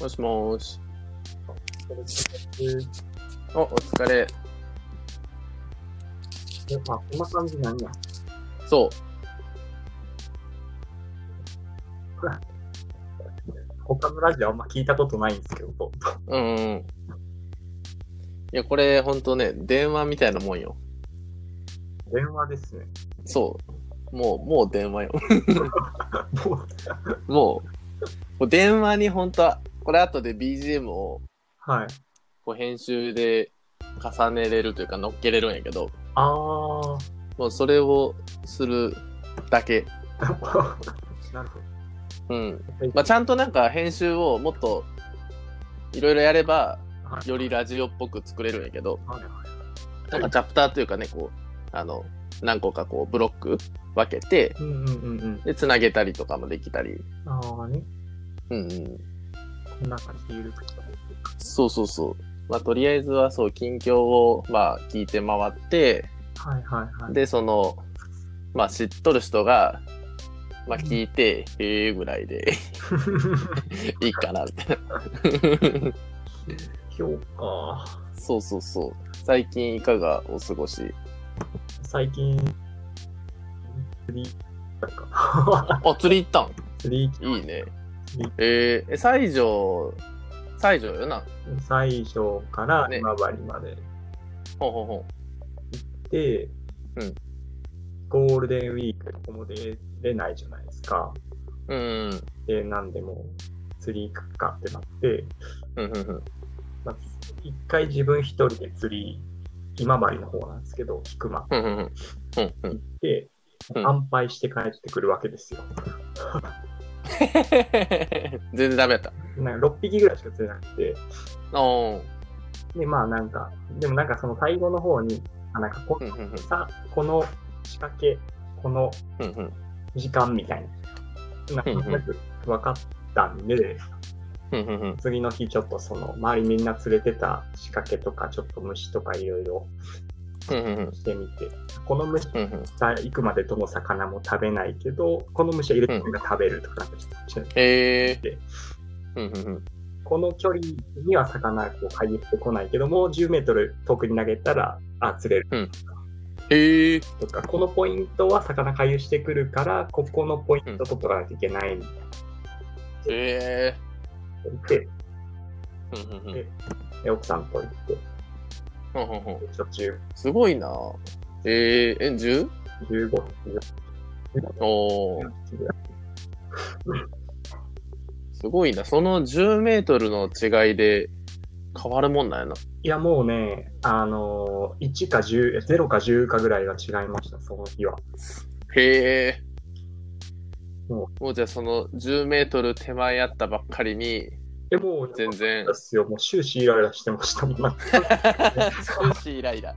もしもーし。えお、お疲れ。あ、こんな感じなんや。そう。他のラジオあんま聞いたことないんですけど、うんうん。いや、これほんとね、電話みたいなもんよ。電話ですね。そう。もう、もう電話よ。もう、もう、電話にほんとは、これ後で BGM をはい。こう編集で重ねれるというか乗っけれるんやけど、あもうそれをするだけ。ー。なるほうん。ど。まあ、ちゃんとなんか編集をもっといろいろやれば、はいよりラジオっぽく作れるんやけど、はいはいなんかチャプターというかね、こう、あの、何個かこうブロック分けて、うんうんうんうん。で、つなげたりとかもできたり。ああね。うんうん。こんな感じでゆるくそうそうそう。まあ、とりあえずはそう、近況を、まあ、聞いて回って、はいはいはい。で、その、まあ、知っとる人が、まあ、聞いて、へえぐらいで いいかな、みたいな。今日か。そうそうそう。最近いかがお過ごし？最近、釣り、あ、釣り行ったん？釣り、いいね。えー、え、西条、西条よな？最初からね今治までほうほうほで、うんゴールデンウィークここも出れないじゃないですか。う。うん。で、なんでもう釣り行くかってなって、うんうんうん。まあ、一回自分一人で釣り、今治の方なんですけど、菊間うんうんうん。うんうん。で、うん乾杯して帰ってくるわけですよ。全然ダメやった。なんか6匹ぐらいしか釣れなくて。で、まあなんか、でもなんかその最後の方に、あなんかこうんうんうん。さ、この仕掛け、この。時間みたいな、なんとなく分かったんで、うんうんうん。次の日ちょっとその周りみんな連れてた仕掛けとかちょっと虫とかいろいろ。してみて、この虫。が行くまでどの魚も食べないけど、この虫は入れてが食べるとかしてえでー。うんうんうん。この距離には魚がこう回遊してこないけども、10メートル遠くに投げたら、あ、釣れるえー。とか、このポイントは魚回遊してくるから、ここのポイント取っとかなきゃいけないみたいえなんうんうん。で奥さんと行って、うんうんうん。途中すごいなえー、え、10? 15、おー。16ぐらい。すごいな。その10メートルの違いで変わるもんなんやな。いや、もうね、あのー、1か10、0か10かぐらいが違いました、その日は。へえ。ももうじゃあその10メートル手前やったばっかりに、え、もう、全然で。すよ。もう終始イライラしてましたもん。なんか少しイライラ。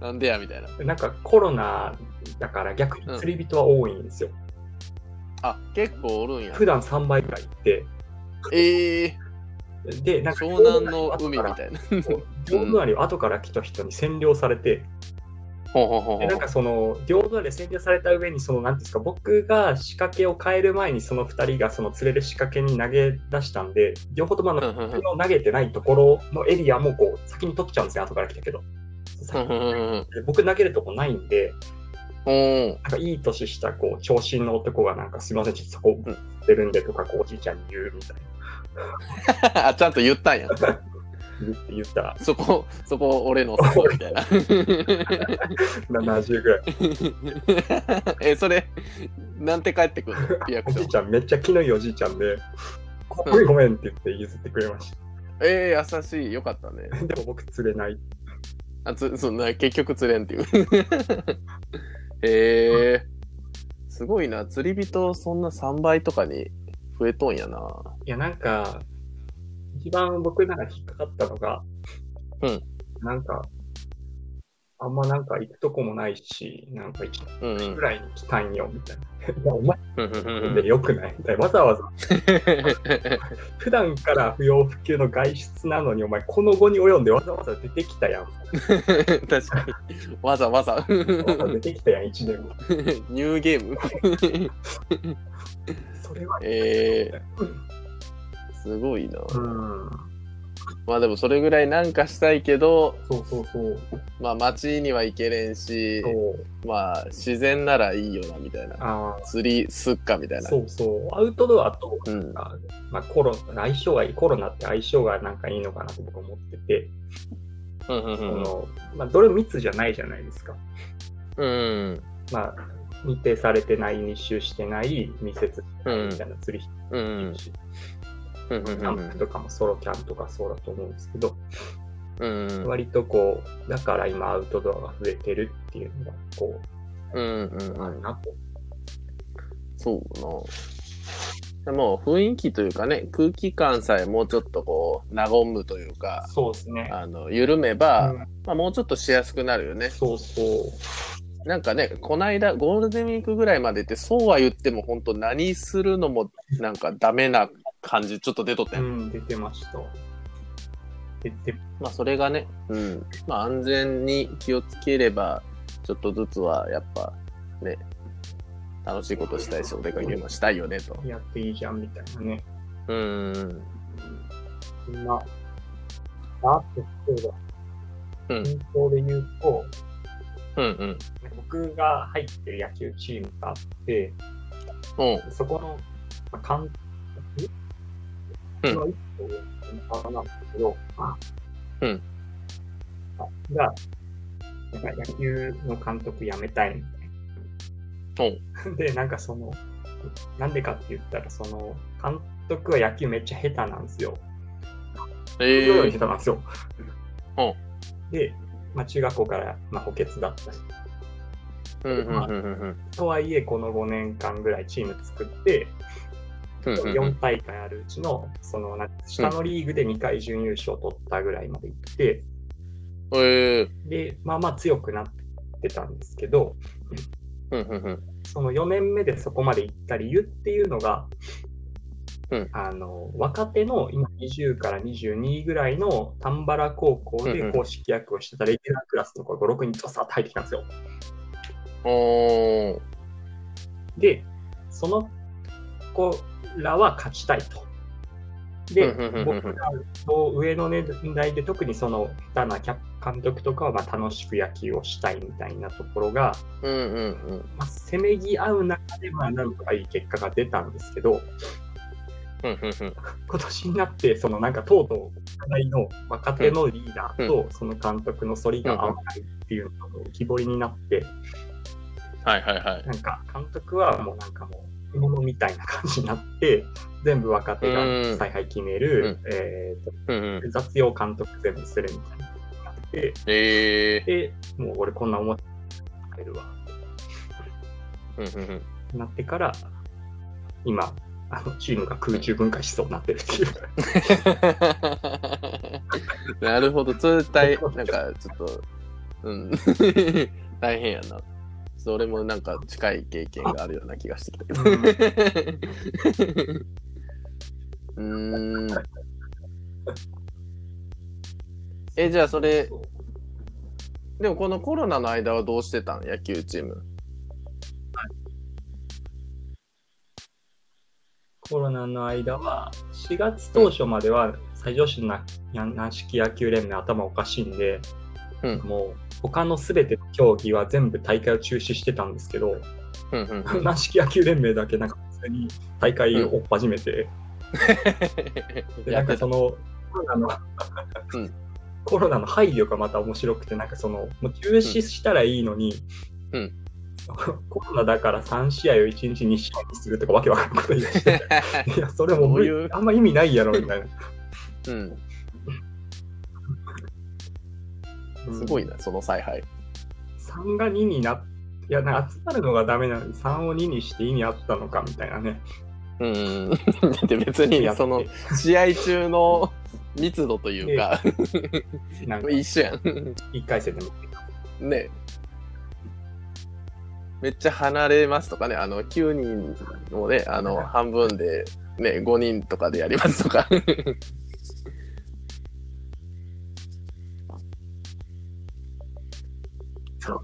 なんでやみたいな。なんかコロナだから逆に釣り人は多いんですよ。あ、結構おるんや。普段3倍ぐらい行って、ええで、なんか、湘南の海みたいな。両隣 を後から来た人に占領されて、でなんかその、両隣で占領された上に、その、なんていうんですか、僕が仕掛けを変える前に、その2人がその釣れる仕掛けに投げ出したんで、両方ともあの、投げてないところのエリアもこう、先に取っちゃうんですよ、後から来たけど。僕投げるとこないんで、うん。なんかいい年したこう長身の男がなんかすみません、ちょっとそこ出るんでとかこうおじいちゃんに言うみたい あ、ちゃんと言ったんや。って言ったらそこ、そこ俺のそこみたいな。70ぐらい。え、それ、なんて帰ってくるの？リアクおション。じいちゃんめっちゃ気のいいおじいちゃんで、ごめんごめんって言って譲ってくれましえー、優しい。よかったね。た。でも僕釣れない。あつそんな結局釣れんっていう。へえすごいな。釣り人そんな3倍とかに増えとんやな。いやなんか、一番僕なんか引っかかったのが、うんなんか、あんまなんか行くとこもないし、なんか一ぐ。らいに来たんよ、みたいな。うんうんうんでよくないみたいな。わざわざ 普段から不要不急の外出なのに、お前、この後に及んでわざわざ出てきたやん。わ 確かに。わざわざ。ざわざ出てきたやん、1年も。ニューゲームそれは、えすごいな。うん。まあでもそれぐらいなんかしたいけど、そうそうそう。まあ街には行けれんし、そう。まあ自然ならいいよなみたいな。あ釣りすっかみたいあ、な。そうそう。アウトドアと、うん。あまあ、コロ相性がいい、コロナって相性がなんかいいのかなと僕は思ってて、うんうんそのまあ、どれも密じゃないじゃないですか。うん。うん。まあ、密閉されてない、密集してない、密接みたいな釣りうんうんキャンプとかもソロキャンとかそうだと思うんですけど、うんうん割とこう、だから今アウトドアが増えてるっていうのが、こうんうんう、うん。あるなと。そうな。でも雰囲気というかね、空気感さえもうちょっとこう、和むというか、そうですね。あの、緩めば、うんまあもうちょっとしやすくなるよね。そうそう。なんかね、こないだゴールデンウィークぐらいまでって、そうは言っても本当何するのもなんかダメな感じちょっと出とったよ、うん、出てました。出て、まあそれがね、うん。まあ安全に気をつければ、ちょっとずつはやっぱね、楽しいことしたいし、お出かけもしたいよねと。やっていいじゃんみたいなね。うん。今、あと、そうだ。うん近況で言うと、うんうん。僕が入ってる野球チームがあって、うん。そこの、まあ、監うん。督の一個上のなん。ですけど、あうん。あが、なんか野球の監督辞めたいみたいな。で、なんかその、なんでかって言ったら、その、監督は野球めっちゃ下手なんですよ。えすごいー下手なんですよ。うん。で、まあ、中学校から、まあ、補欠だったし、うんうんうんうんとはいえ、この5年間ぐらいチーム作って、うんうんうん4大会あるうちの、その、下のリーグで2回準優勝取ったぐらいまで行って、え。ーで、まあまあ強くなってたんですけど、その4年目でそこまで行った理由っていうのが、うん。あの若手の今20から22ぐらいの丹原高校で公式役をしてたレギュラークラスの子が5、6人とさっと入ってきたんですよ。で、その子らは勝ちたいと。で僕らと上の年代で特にその下手な監督とかはまあ楽しく野球をしたいみたいなところが、まあ、せめぎ合う中でまあなんとかいい結果が出たんですけど、今年になって、そのなんかとうとう、課題の若手のリーダーとその監督の反りが合わないっていうのが浮き彫りになって、はいはいはい。なんか監督はもうなんかもう、ものみたいな感じになって、全部若手が采配決める、えーとうんうん。雑用監督全部するみたいなになって、えで、もう俺こんな思って入るわ。ーうんうんうん。なってから、今、あのチームが空中分解しそうになってるっていう。なるほど、それ大、なんかちょっと、うん、大変やな。それもなんか近い経験があるような気がしてきたけど。うーん。え、じゃあそれ、でもこのコロナの間はどうしてたん？野球チーム。コロナの間は、4月当初までは最上級な軟式野球連盟頭おかしいんで、うんもう他のすべての競技は全部大会を中止してたんですけど、うんうんうん。軟式野球連盟だけなんか普通に大会を追っ始めて、でなんかそのコロナの、うん。コロナの配慮がまた面白くて、なんかその、もう中止したらいいのに、うん。コロナだから3試合を1日2試合にするとかわけわかんないこと言い出して、いや、それもあんま意味ないやろ、みたいな。うん、すごいな、その采配。3が2になっいや、なんか集まるのがダメなの。に3を2にして意味あったのかみたいなね。うん。だって別にその試合中の密度というか、なん。か一緒やん。1回戦でもねめっちゃ離れますとかね、あの、9人をね、あの、半分で、ね、5人とかでやりますとか。ちょっ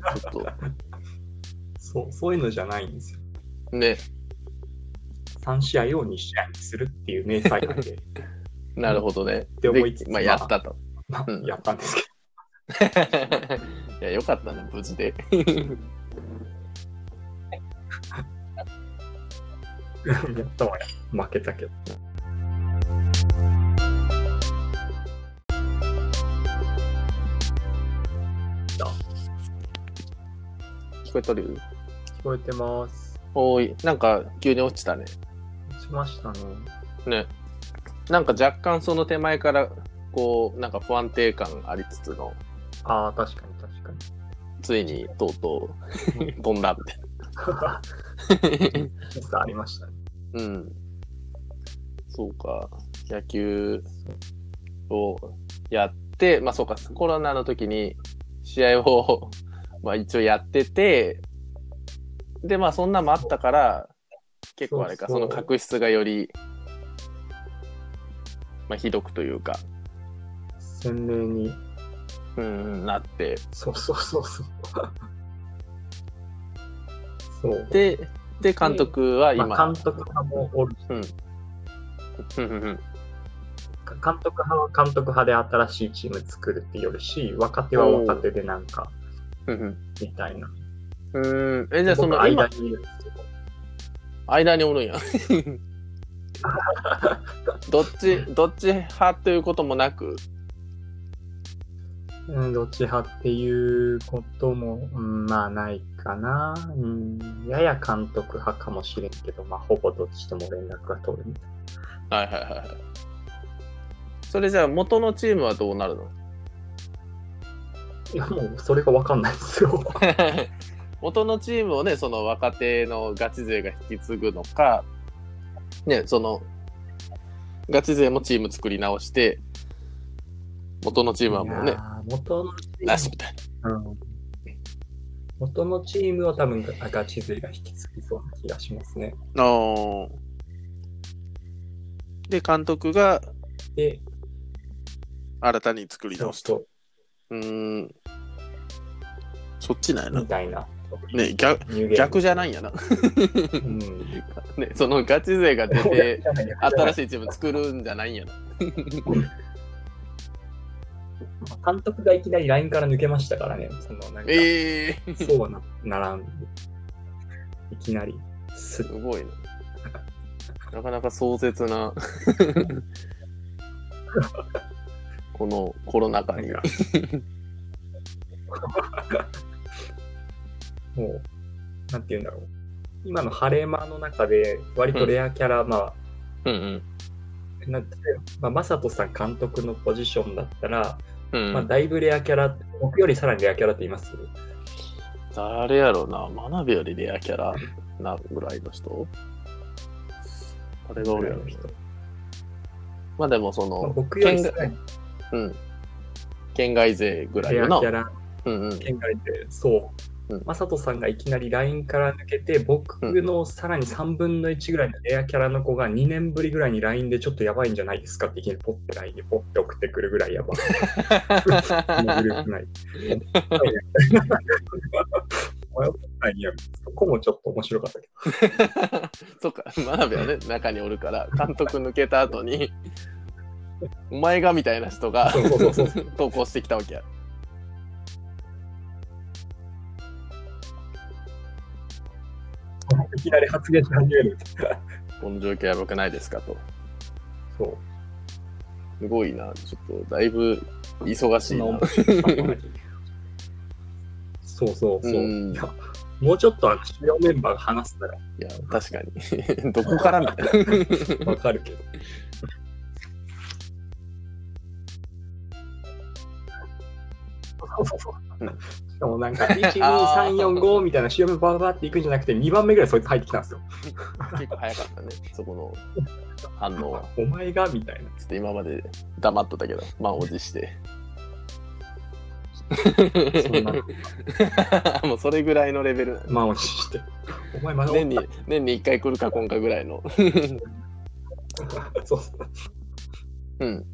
そう、そういうのじゃないんですよ。と、ね、3試合を2試合にするっていう明細なんで、なるほどね。って思いつつでまあ、やったと。まあうんやったんですけ いや、よかったね、無事で。ど、やったわや。負けたけど。聞こえとる？聞こえてます。おい、なんか急に落ちたね。しましたね。ね。なんか若干その手前から、こう、なんか不安定感ありつつの、ああ、確かに確かに。ついにとうとう 飛んだみたいミスありましたね。な。うん。そうか。野球をやって、まあそうか、コロナの時に試合を、まあ一応やってて、で、まあそんなもあったから、結構あれか、その確執がより、まあひどくというか、鮮明に。うんうん、なって、そうそうそうそう。そう。で、で、監督は今、まあ、監督派もおるし、うんうんうん監督派は監督派で新しいチーム作るってよるし、若手は若手でなんか、みたいな。うーん。え、じゃあそ僕の今、間にいるんですけど。間におるんや。どっち、どっち派ということもなく、うん、どっち派っていうことも、うん、まあないかな。うん、やや監督派かもしれんけど、まあほぼどっちとも連絡が取るみたいはいはいはいはい。それじゃあ元のチームはどうなるの？な。いや、もうそれがわかんないですよ。元のチームをね、その若手のガチ勢が引き継ぐのか、ね、その、ガチ勢もチーム作り直して、元のチームはもうね元のチなしみたいな。うん元のチームは多分ガチ勢が引き継ぎそうな気がしますね。あーで、監督がで、新たに作りそう直すと。そうーん。そっちなんやなみ。たいな。ね、逆、逆じゃないんやな。うん。ね、そのガチ勢が出て、新い。しいチーム作るんじゃないんやな。監督がいきなり LINE から抜けましたからね。そのなんか、ええー、そうはなならん。いきなり。すすごいな。なかなか壮絶な、このコロナ禍に。なんかもう、なんて言うんだろう。今のハレーマーの中で、割とレアキャラ、まうんうん。あ、なんてまあ、マサトさん監督のポジションだったら、うん、まあ、だいぶレアキャラ、僕よりさらにレアキャラって言います？誰やろうな。学びよりレアキャラなぐらいの人？あれがおるやろ。まあでもそまあの、僕よりさ県外らにうん。県外勢ぐらいレのな。アキャラ、うんうん。県外で、そううん。マサトさんがいきなり LINE から抜けて、僕のさらに3分の1ぐらいのレアキャラの子が2年ぶりぐらいに LINE でちょっとやばいんじゃないですかっていきなりポッて LINE でポッて送ってくるぐらいやばい。グループ内。迷ったんやそこもちょっと面白かったけ そっか、学びはね、中におるから、監督抜けた後に、お前がみたいな人が。投稿してきたわけや。いきなり発言し始める。この状況やばくないですかと。そう。すごいな。ちょっと、だいぶ忙しいな。そうそうそう。うんもうちょっとあの主要メンバーが話すならいや、確かに。どこからみたいな。わかるけど。しかもなんか、1、2、3、4、5みたいな主要メンバーバーっていくんじゃなくて、2番目ぐらいそいつ入ってきたんですよ。結構早かったね、そこの反応は。お前がみたいな。ちょっと今まで黙っとったけど、満を持して。そんな、もうそれぐらいのレベル。満を持して。お前まだ年に、年に1回来るか今回ぐらいの。そうそう。うん。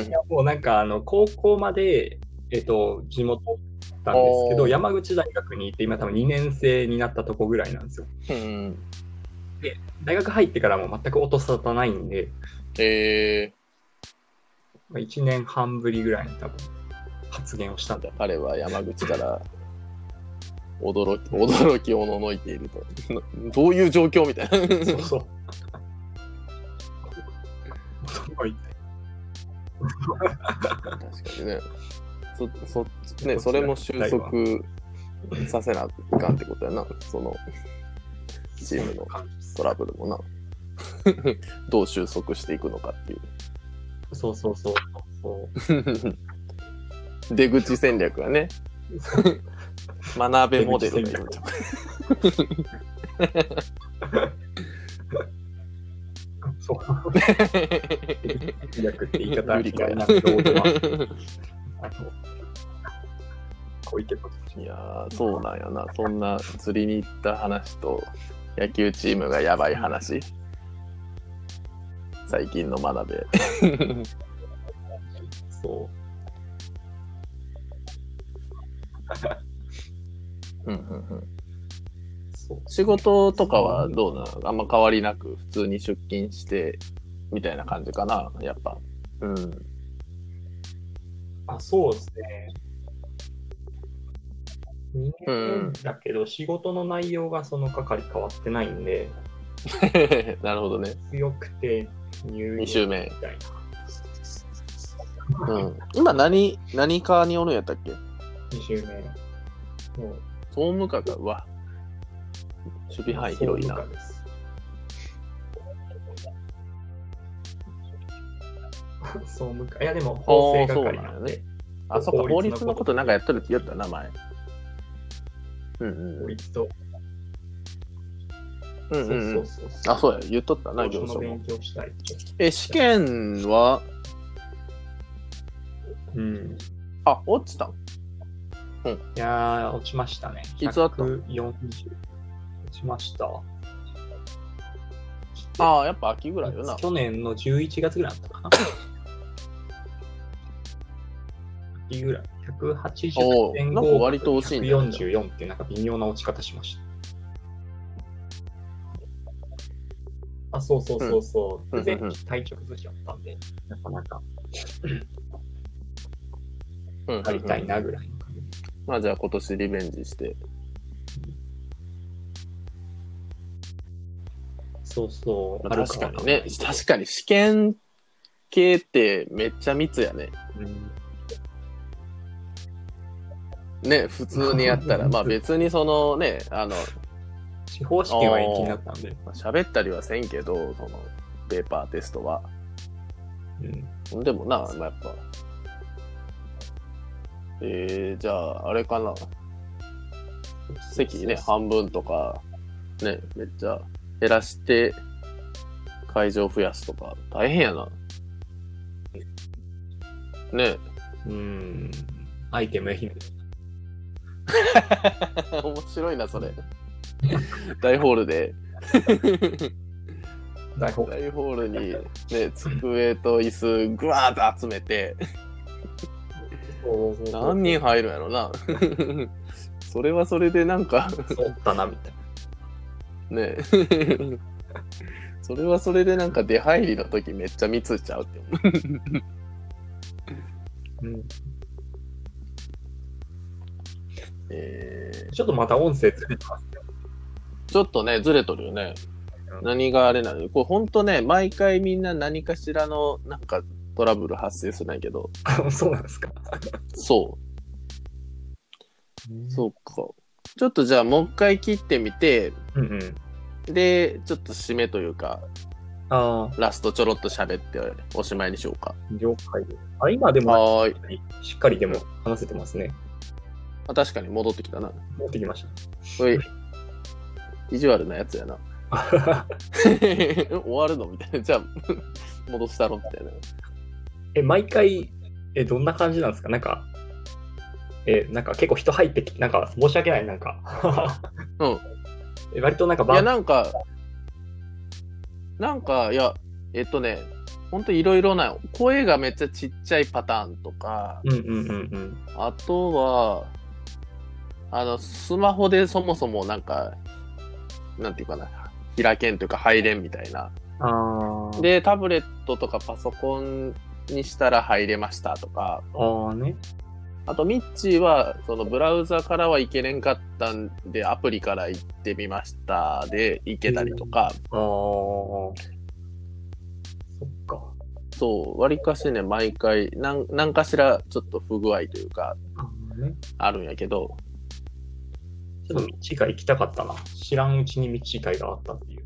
いやもうなんか、あの、高校まで、えっと、地元だったんですけど、山口大学に行って、今多分2年生になったとこぐらいなんですよ。うん。で、大学入ってからも全く音沙汰ないんで、えまあ、1年半ぶりぐらいに多分発言をしたんだー、彼は山口から驚き、驚きおののいていると。どういう状況みたいな。そうそう。驚いて。確かにね。そ、そ、ね、それも収束させないかんってことやな。その、チームのトラブルもな。どう収束していくのかっていう。そうそうそうそう。出口戦略がね。学べモデルがいるんちゃそう。略 って言い方は嫌いなんでどうでもあの小池都知事いやー、そうなんやな。そんな釣りに行った話と、野球チームがやばい話。最近の学べ。そうんうんうんう。そう。仕事とかはどうなの？あんま変わりなく普通に出勤してみたいな感じかなやっぱ。うん。あ、そうですね。2うん年だけど、仕事の内容がその係変わってないんで、なるほどね。強くて入2週目み。たいうん。今何、何科におるんやったっけ？な。2週目。もう、総務課か。うわ。守備範囲広いな総。務課。いや、でも、法制係なあ、そっか、法律のことなんかやっとるって言ったな、前。うんうん法律と、うんうんうん。そうそうそう。あ、そうや、言っとったな、業業の者も勉。強したいって。え、試験は、うん。あ、落ちたんいやー、落ちましたね。いつあった？140。ました。ああ、やっぱ秋ぐらいよな。去年の11月ぐらいだったかな。秋ぐらい。180おー点なんか割と惜しいんだよね144ってなんか微妙な落ち方しました。あ、そうそうそうそう。うん前期体調崩しちゃったんで、なかなかうりたいなぐらいの感じ。まあじゃあ今年リベンジして。そうそう。まあ確かにね確かに試験系ってめっちゃ密やね。うんね、普通にやったら。まあ別にそのね、あの、司法試験は延期になったんで。まあ喋ったりはせんけど、その、ペーパーテストは。うんでもな、まあ、やっぱ。えー、じゃあ、あれかな。席ね、半分とか、ね、めっちゃ減らして、会場増やすとか、大変やな。ねうん。アイテム愛媛。面白いな、それ。大ホールで、大ホ大ホールに、ね、机と椅子、ぐわーっと集めて、何人入るんやろな。それはそれでなんか、おったな、みたいね それはそれでなんか出入りの時めっちゃ密ちゃうって思う。な。うん。えちょっとまた音声ずれてますちょっとね、ずれとるよね。何があれなのこれほんとね、毎回みんな何かしらのなんかトラブル発生するんやけど、あそうなんですか。そう、そうか。ちょっとじゃあもう一回切ってみて、うんうん。で、ちょっと締めというか、あラストちょろっと喋っておしまいにしようか。あ、了解です。あ、今でも、はーい。しっかりでも話せてますね。あ確かに戻ってきたな。持ってきましおい。意地悪なやつやな。た。終わるのみたいな。じゃあ、戻したろみたいな。え、毎回、え、どんな感じなんですか？なんか、え、なんか結構人入ってきなんか申し訳ない、なんか。うん。え割となんかいや、なんか、なんか、いや、えっとね、ほんといろいろな、声がめっちゃちっちゃいパターンとか、うんうんうんうん。あとは、あの、スマホでそもそもなんか、なんていうかな、開けんというか入れんみたいな。で、タブレットとかパソコンにしたら入れましたとか、あーね。あとミッチーは、そのブラウザからはいけれんかったんで、アプリから行ってみましたで、行けたりとか、あー。そっか。そう、割かしね、毎回、なん、なんかしらちょっと不具合というか、あるんやけど、ちょっと道が行きたかったな。知らんうちに道会があったっていう。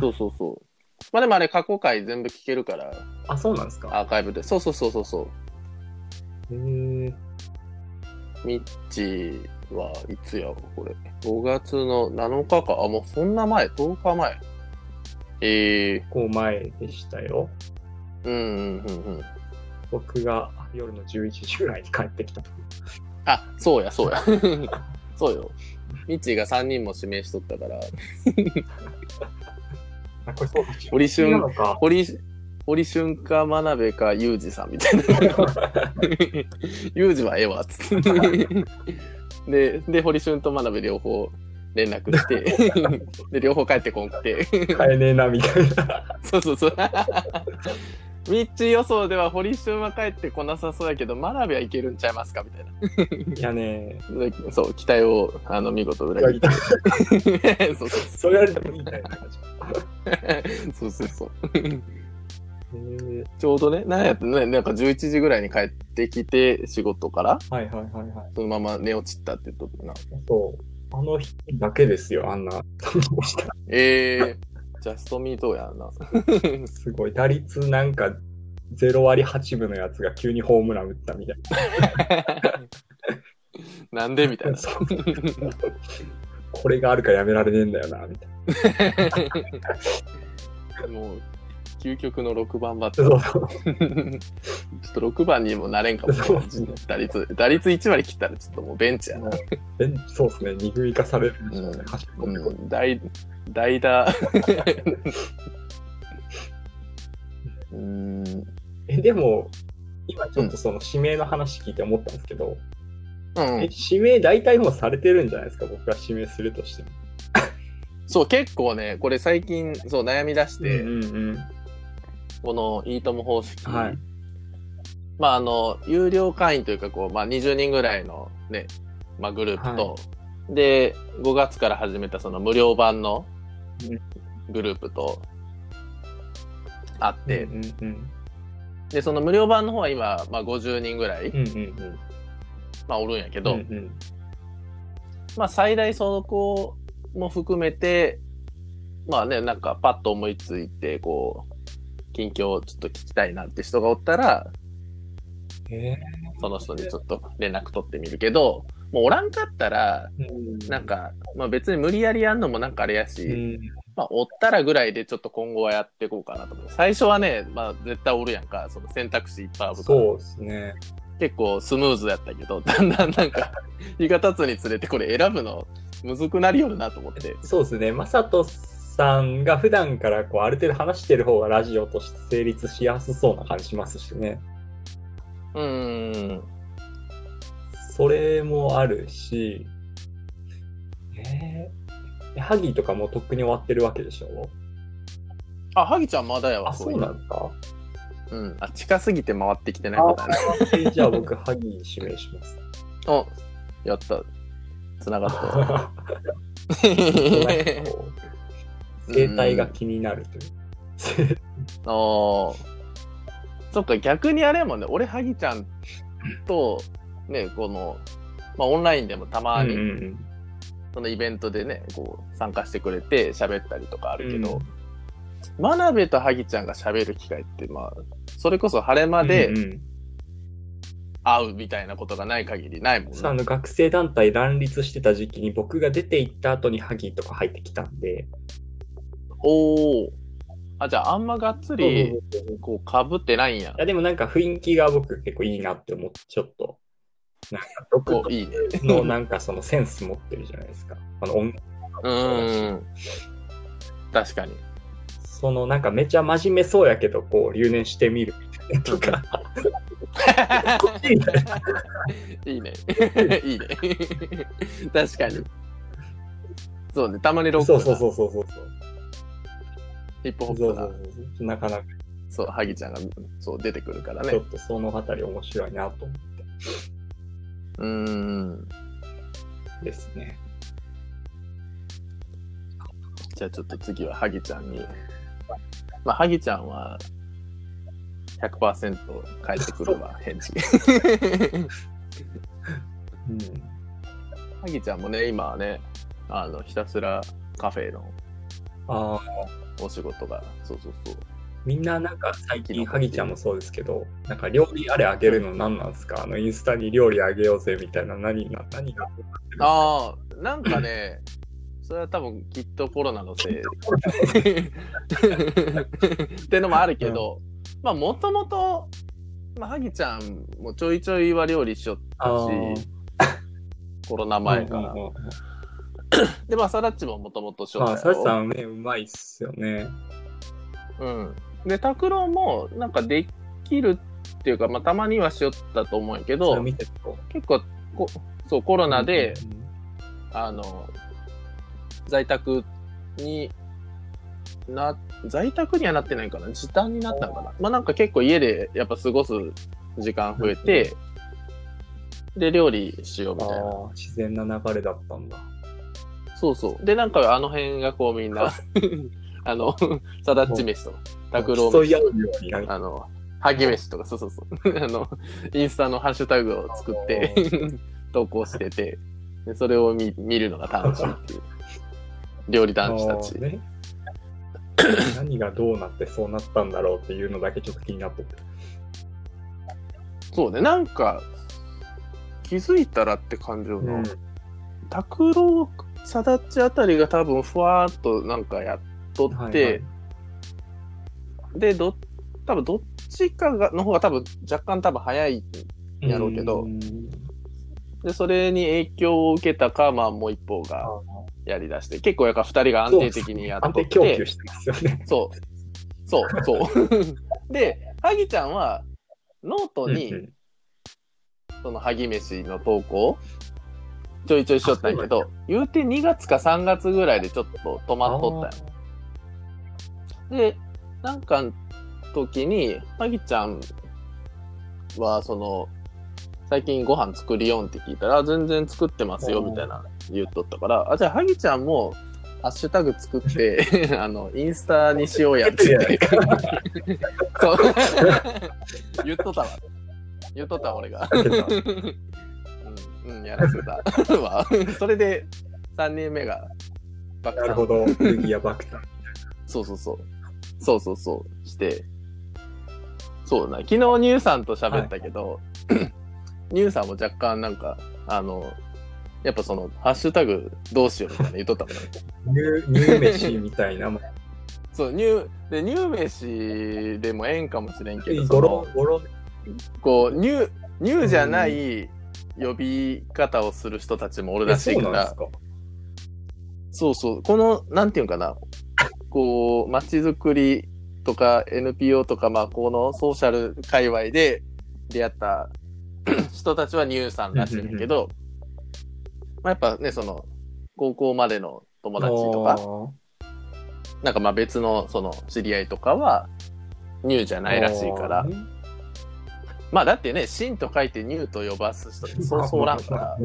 そうそうそう。まあでもあれ過去回全部聞けるから、あ、そうなんですかアーカイブで。そうそうそうそうそう。へえ。ミッチーはいつやろこれ。5月の7日か。あ、もうそんな前、10日前。ええこう前でしたよ。ー、うんうんうんうん。僕が夜の11時ぐらいに帰ってきた時。あ、そうや、そうや。そうよ。ミッチーが3人も指名しとったから、あ、これそうだ。堀俊なのか。堀、堀俊か真鍋かユージさんみたいな。ユージはええわ、つって。で、で、堀俊と真鍋両方連絡して、で、両方帰ってこんくて、買えねえな、みたいな。そうそうそう。ミッチー予想では堀俊は帰ってこなさそうやけど、真鍋はいけるんちゃいますかみたいいやね、そう、期待をあの見事裏切って。そうそうそれやれてもいいんだよな。そうそうそう。へえちょうどね、なんやってね、なんか11時ぐらいに帰ってきて、仕事から、はいはいはいはい。そのまま寝落ちったって言っとったな。そう。あの日だけですよ、あんな。えー、ジャストミートやな。すごい。打率なんか0割8分のやつが急にホームラン打ったみたいな んでみたいな。これがあるからやめられねえんだよな、みたいもう、究極の6番バッタな。ー。ちょっと6番にもなれんかもしれないそう打率、打率1割切ったらちょっともうベンチやな。えそうですね、二軍化されるんでしょうねうん、走り込ん代、代打。うーん。え、でも、今ちょっとその指名の話聞いて思ったんですけど、うんえ、指名大体もうされてるんじゃないですか、僕が指名するとしても。そう、結構ね、これ最近、そう、悩み出して、うんうんこのいいとも方式、はい。まあ、あの、有料会員というか、こう、まあ、20人ぐらいのね、まあ、グループと、で、5月から始めたその無料版のグループと、あって、うんうんうん。で、その無料版の方は今、まあ、50人ぐらい、うんうんまあ、おるんやけうんど、うんうん。まあ、最大そこも含めて、まあね、なんかパッと思いついて、こう、近況をちょっと聞きたいなって人がおったら、えその人にちょっと連絡取ってみるけど、もうおらんかったら、ーなんか、まあ別に無理やりやんのもなんかあれやし、うんまあおったらぐらいでちょっと今後はやっていこうかなと思う。最初はね、まあ絶対おるやんか、その選択肢いっぱいあるから。そうですね。結構スムーズやったけど、だんだんなんか、日が経つにつれてこれ選ぶのむずくなりよるなと思って。そうですね。まさとさんが普段からこうある程度話してる方がラジオとして成立しやすそうな感じしますしね。うーん。それもあるし、えー、ハギーとかもうとっくに終わってるわけでしょ？あ、ハギちゃんまだやわ、あ、そういなんですかうん。あ、近すぎて回ってきてないことだね。えーじゃあ僕、ハギ指名します。お、やった。繋がった。なんかこう生態が気になるという。あー。そっか、逆にあれやもんね、俺、ハギちゃんと、ね、この、まあ、オンラインでもたまに、うんうんそのイベントでね、こう、参加してくれて喋ったりとかあるけど、うん。真鍋とハギちゃんが喋る機会って、まあ、それこそ晴れ間でうんうん。会うみたいなことがない限りないもんそうあね。の学生団体乱立してた時期に僕が出て行った後にハギーとか入ってきたんで、おお。あ、じゃあ、あんまがっつり、いこう、被ってないんや。やでもなんか雰囲気が僕結構いいなって思って、ちょっと、なんか独いいね。のなんかそのセンス持ってるじゃないですか。あの音楽うーん。確かに。そのなんかめちゃ真面目そうやけど、こう留年してみるみたいなとか、いいね。いいね。確かに。そうね、たまにロックそうそうそうそうそう。ヒップホップなそうそう、そう。なかなかそう、ハギちゃんがそう出てくるからねちょ。っとそのあたり面白いなと思っうーん。てですね。じゃあちょっと次はハギちゃんに。まあ、ハギちゃんは100%返ってくるわ、返事。うん。ハギちゃんもね、今はね、あの、ひたすらカフェのああ、お仕事が、そうそうそう。みんななんか最近、ハギちゃんもそうですけど、なんか料理あれあげるの何なんですか？あのインスタに料理あげようぜみたいな何が、何がああ、なんかね、それは多分きっとコロナのせい。ってのもあるけど、まあもともと、まあ、ハギちゃんもちょいちょいは料理しよったあし、コロナ前から。うんうんうんで、まあ、サラッチももともとしよああ、ったよサチさんね、うまいっすよね。うん。で、拓郎もなんかできるっていうか、まあ、たまにはしよったと思うんやけど。結構こ、そう、コロナで、うんうんあの、在宅にな、在宅にはなってないかな時短になったんかなまあなんか結構家でやっぱ過ごす時間増えて、で、料理しようみたいな。自然な流れだったんだ。そうそう。で、なんかあの辺がこうみんな、あの、サダッチ飯とか、拓郎飯競い合うようになんかあの、ハギ飯とか、そうそうそう。あの、インスタのハッシュタグを作って、投稿してて、でそれを見見るのが楽しいっていう。料理男子たちね何がどうなってそうなったんだろうっていうのだけちょっと気になってて。そうね、なんか、気づいたらって感じよな。うん拓郎、サダッチあたりが多分ふわーっとなんかやっとって、はいはいで、ど、多分どっちかが、の方が多分若干多分早い。やろうけどんで、それに影響を受けたか、まあもう一方がやり出して、結構やっぱ二人が安定的にやって定供給、してますよね。そう。そう、そう。で、ハギちゃんは、ノートに、うんうんその、ハギ飯の投稿、ちょいちょいしよったんやけど、言うて2月か3月ぐらいでちょっと止まっとったよ。で、なんかの時に、ハギちゃんは、その、最近ご飯作りよんって聞いたら、あ全然作ってますよ、みたいな言っとったから、あ、じゃあ、ハギちゃんも、ハッシュタグ作って、あの、インスタにしようやって 言っとったわ。言っとったわ、俺が。うん、うん、やらせた。わそれで、3人目が、バなるほど。ルギアバクター。そうそうそう。そうそうそう。して。そうだな。昨日ニューさんと喋ったけど、ニューさんも若干なんか、あの、やっぱその、ハッシュタグどうしようみたいな言っとったもんね。ニュー、ニュー飯みたいな。そう、ニュー、で、ニュー飯でもええんかもしれんけど、そゴのロ、ゴロ、こう、ニュー、ニューじゃない呼び方をする人たちもおるらしいから。そうそうそう。この、なんていうんかな？こう、街づくりとか NPO とか、まあ、このソーシャル界隈で出会った人たちはニューさんらしいんだけど、まあ、やっぱね、その、高校までの友達とか、なんかまあ別のその知り合いとかは、ニューじゃないらしいからまあだってね、シンと書いてニューと呼ばす人って そうそうおらんから、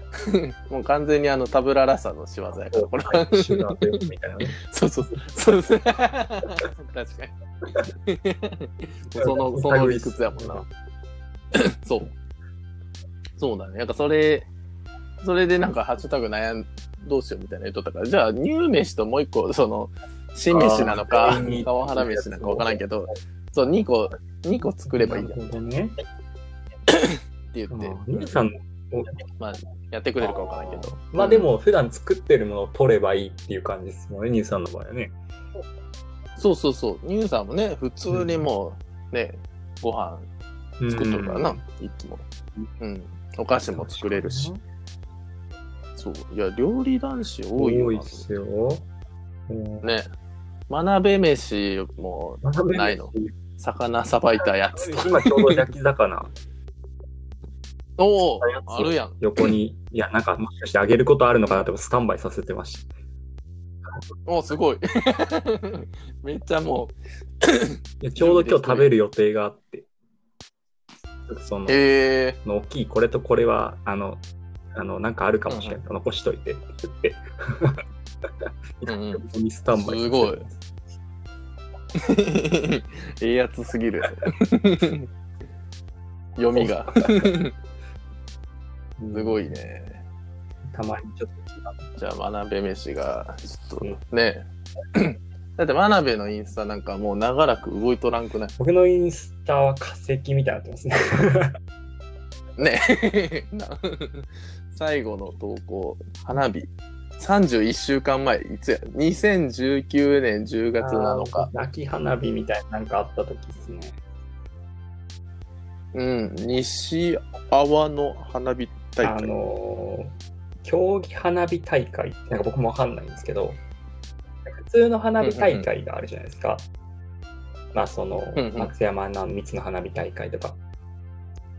もう完全にあのタブララサの仕業やから、これは。シュガーベルみたいなね。そうそうそう。そう確かに。その、その理屈やもんな。そう。そうだね。なんかそれ、それでなんかハッシュタグ悩ん、どうしようみたいな言っとったから、じゃあ、ニュー飯ともう一個、その、新飯なのかあー、川原飯なのかわからんけど、そう、2個、2個作ればいいじゃんっなるほどね。て言って、皆さん、まあ、やってくれるかわからんけど。まあでも普段作ってるものを取ればいいっていう感じですもんね、ニューさんの場合はね。そうそうそう。ニューさんもね、普通にもう、ね、ご飯作っとるからな、いつも。うん。お菓子も作れるし。。そう。いや、料理男子多いよな多いっすよ。うんね。学べ飯もないの？魚さばいたやつと。今ちょうど焼き魚おおあるやん。横に、いや、なんかもしかしてあげることあるのかなってスタンバイさせてました。お、すごい。めっちゃもいやちょうど今日食べる予定があって、そのえの大きいこれとこれは、あの、あの、なんかあるかもしれない。残しといてって言って、うん スタンバイすごい ええやつすぎる。読みが。すごいね。たまにちょっとじゃあ、真鍋飯が、ちょっとね。だって真鍋のインスタなんかもう長らく動いとらんくない？僕のインスタは化石みたいになってますね。ねな 最後の投稿、花火。31週間前、いつや ?2019 年10月7日。秋花火みたいななんかあった時ですね。うん、西阿波の花火大あ会。のー競技花火大会ってなんか僕もわかんないんですけど、普通の花火大会があるじゃないですか。まあそのうんうん松山の三つの花火大会とか。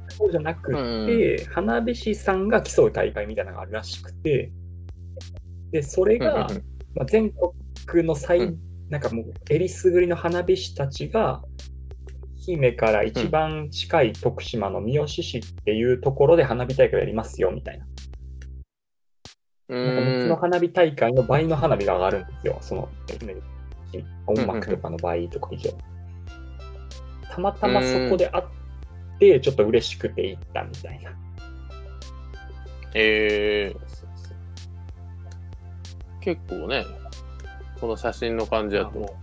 そうじゃなくうんて、花火師さんが競う大会みたいなのがあるらしくて、で、それが、まあ、全国の最、うんなんかもう、えりすぐりの花火師たちが、愛媛から一番近い徳島の三好市っていうところで花火大会をやりますよ、みたいな。うなんか3つの花火大会の倍の花火が上がるんですよ。その、音楽とかの倍とか以上。たまたまそこで会って、ちょっと嬉しくて行ったみたいな。えー、結構ね、この写真の感じだと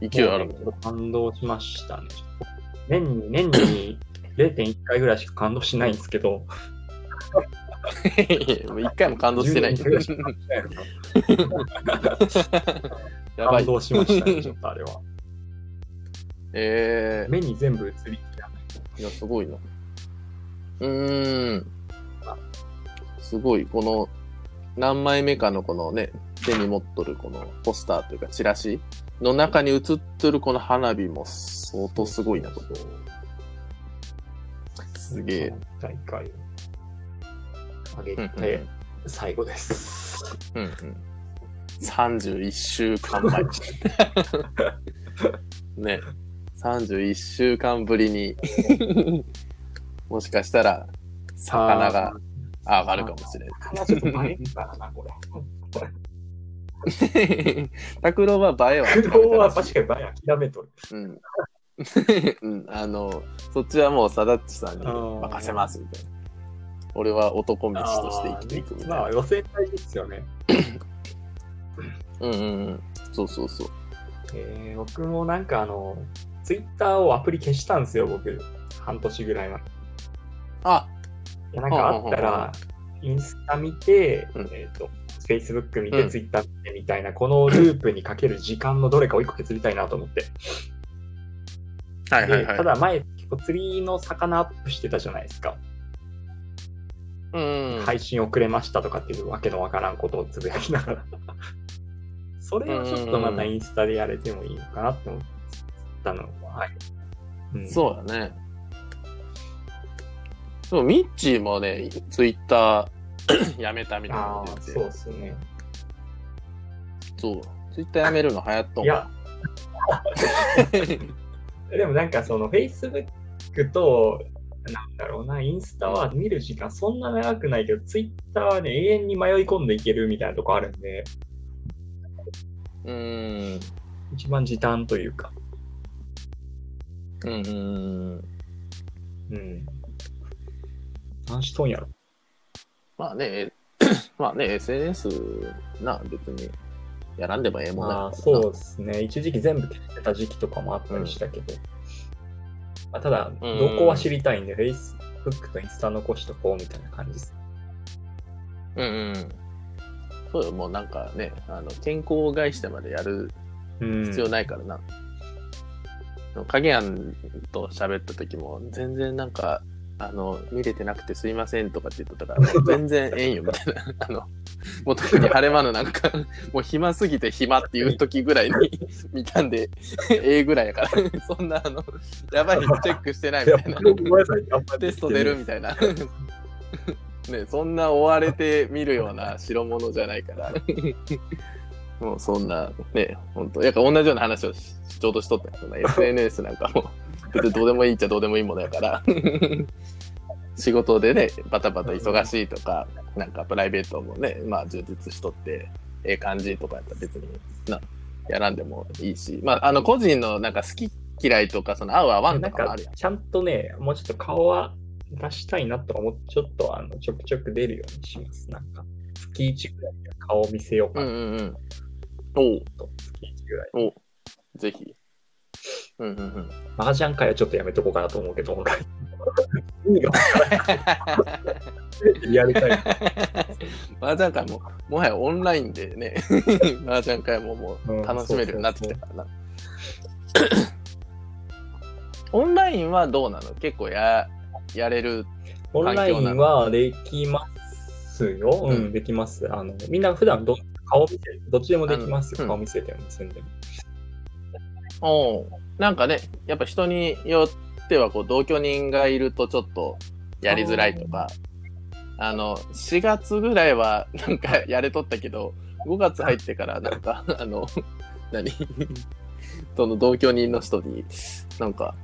勢いあるもんね。感動しましたね。年に、年に0.1回ぐらいしか感動しないんですけど、もう一回も感動してない。10年ぐらいしか感動しないのやばい。感動しましたね、ちょっとあれは。え目に全部映りきらない。ー、いや、すごいな。うーん。すごい、この、何枚目かのこのね、手に持っとるこのポスターというかチラシの中に映ってるこの花火も相当すごいな、これ。すげえ。大会を上げうんて、最後です。うんうん。31週間前。ね。31週間ぶりに、もしかしたら、魚が上がるかもしれ魚ちょっと映えんからな、これ。ない。拓郎は映えは。不動は確かに映え諦めとる。うん。うん、あの、そっちはもう、さだっちさんに任せますみたいな。俺は男飯として生きていくみたいな。まあ、予選会ですよね。うんうんうん。そうそうそう。えー僕もなんかあの、ツイッターをアプリ消したんですよ、僕。半年ぐらい前。いあ、や、なんかあったら、インスタ見て、うんえっ、と、フェイスブック見て、うんツイッター見てみたいな、このループにかける時間のどれかを一個削りたいなと思って。はいはいはい。でただ前、結構釣りの魚アップしてたじゃないですか。うん。配信遅れましたとかっていうわけのわからんことをつぶやきながら。それをちょっとまたインスタでやれてもいいのかなって思ったのは、はい。うんそうだね。でも、ミッチーもね、ツイッター やめたみたいなああ、そうですね。そう。ツイッターやめるの流行っとんいや、でもなんかその Facebook と、なんだろうな、インスタは見る時間そんな長くないけど、Twitter はね、永遠に迷い込んでいけるみたいなとこあるんで、うーん。一番時短というか、うんうんうん。うん。何しとんやろ？まあね、まあね、SNS な、別にやらんでもええもんまあ、だそうですね。一時期全部消してた時期とかもあったりしたけど、まあ、ただ、うん動向は知りたいんで、Facebook とインスタ残しとこうみたいな感じです。うんうん。そうよ、もうなんかね、あの健康を害してまでやるうん。必要ないからな。影やんと喋った時も、全然なんか、あの、見れてなくてすいませんとかって言っとったから、全然ええんよみたいな。あの、もう特に晴れ間のなんか、もう暇すぎて暇っていう時ぐらいに見たんで、ええぐらいやから、そんなあの、やばい、チェックしてないみたいな。テスト出るみたいな。ね、そんな追われて見るような代物じゃないから。もうそんな、ね、本当やっぱ同じような話をちょうどしとったそんな SNS なんかも、別にどうでもいいっちゃどうでもいいものやから。仕事でね、バタバタ忙しいとか、なんかプライベートもね、まあ充実しとって、ええ感じとかやったら別にな、やらんでもいいし、まあ、あの、個人のなんか好き嫌いとか、その合う合わんとかもあるやん。ちゃんとね、もうちょっと顔は出したいなと思って、ちょっとあの、ちょくちょく出るようにします。なんか、月1ぐらい顔見せようかな。うんうんうん。お月1ぐらい。おぜひ。うんうんうん。麻雀会はちょっとやめとこうかなと思うけど、やりたい。麻雀会も、もはやオンラインでね、麻雀会ももう楽しめるようになってきたからな。オンラインはどうなの？結構や、やれるオンラインはできますよ。うん、うん、できます。あの、みんな普段ど顔見せ、どっちでもできますよ。顔見せても結んでも。おなんかね、やっぱ人によってはこう同居人がいるとちょっとやりづらいとか、あの、4月ぐらいは なんかやれとったけど、5月入ってからなんか、あの、何？その同居人の人に、なんか、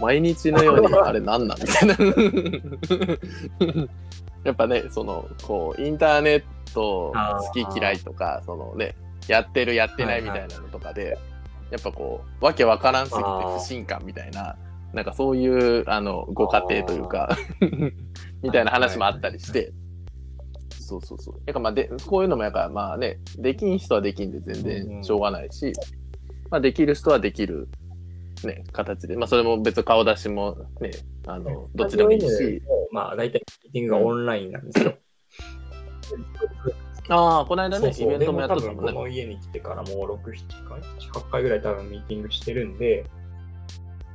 毎日のように、あれなんなん？みたいな。やっぱね、その、こう、インターネット好き嫌いとか、そのね、やってるやってないみたいなのとかで、やっぱこう、わけわからんすぎて不信感みたいな、なんかそういう、あの、ご家庭というかみたいな話もあったりして、そうそうそう。やっぱまあで、こういうのもやっぱまあね、できん人はできんで全然しょうがないし、まあできる人はできる、ね、形で、まあそれも別に顔出しもね、あの、どっちでもいいし。まあ大体ミーティングがオンラインなんですよ。ああ、この間ね、イベントもやったもんね。この家に来てからもう6、7回、8回ぐらい多分ミーティングしてるんで、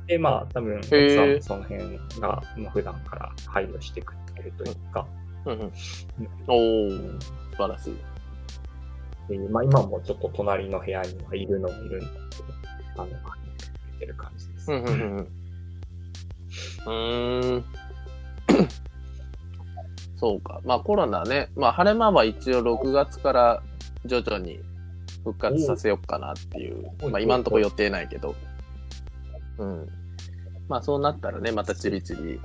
で、まあ、多分、奥さんもその辺が、まあ、普段から配慮してくれるというか。うんうん、おー、素晴らしい。でまあ、今もちょっと隣の部屋にはいるのもいるんですけど、あの、てる感じです。うんうんうん。うん。そうか。まあコロナね、まあ晴れ間は一応6月から徐々に復活させようかなっていう、まあ今んとこ予定ないけど、うん。まあそうなったらね、またちびちび、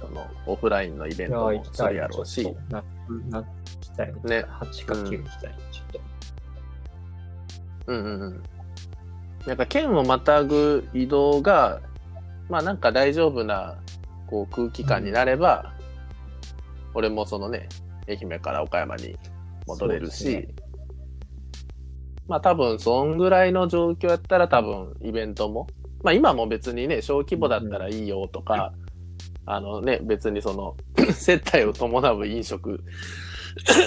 その、オフラインのイベントもするやろうし。な、な、行きたいね。8か9行きたい、ちょっと。うんうんうん。なんか県をまたぐ移動が、まあなんか大丈夫なこう空気感になれば、俺もそのね、愛媛から岡山に戻れるし、ね、まあ多分そんぐらいの状況やったら多分イベントも、まあ今も別にね、小規模だったらいいよとか、うん、あのね、別にその 接待を伴う飲食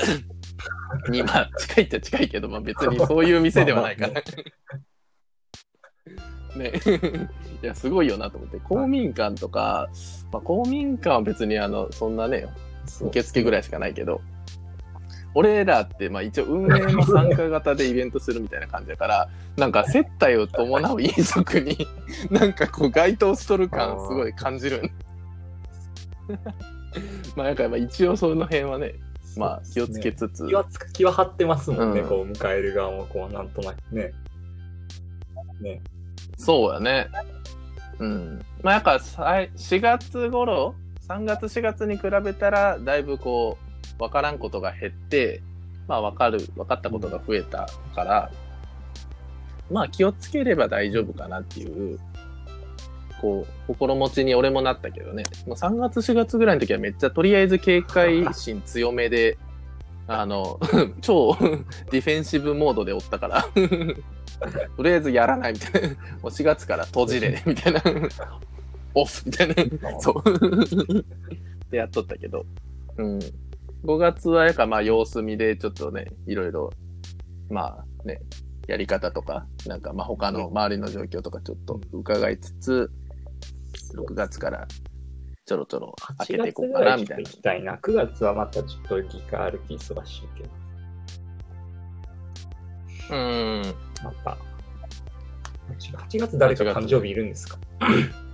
に、まあ近いっちゃ近いけど、まあ別にそう。いう店ではないから。ね。いや、すごいよなと思って。公民館とか、まあ、公民館は別にあの、そんなね、受付ぐらいしかないけど、俺らって、まあ一応運営の参加型でイベントするみたいな感じだから、なんか接待を伴う飲食に、なんかこう該当しとる感すごい感じる。まあなんか一応その辺はね、まあ気をつけつつ。気は気は張ってますもんね、うん、こう迎える側もこうなんとなくね。ね。そうやね。うん。まあ、やっぱ4月頃3月4月に比べたらだいぶこう分からんことが減ってまあ分かる分かったことが増えたからまあ気をつければ大丈夫かなっていうこう心持ちに俺もなったけどね。もう3月4月ぐらいの時はめっちゃとりあえず警戒心強めで あの 超 ディフェンシブモードでおったからとりあえずやらないみたいな。もう4月から閉じれみたいな。オフみたいな。そう。でやっとったけど。うん。5月はやかまあ様子見でちょっとね、いろいろ、まあね、やり方とか、なんかまあ他の周りの状況とかちょっと伺いつつ、6月からちょろちょろ開けていこうかなみたいな。行きたいな。9月はまたちょっとギガ歩き忙しいけど。うん。また。8月誰か誕生日いるんですか？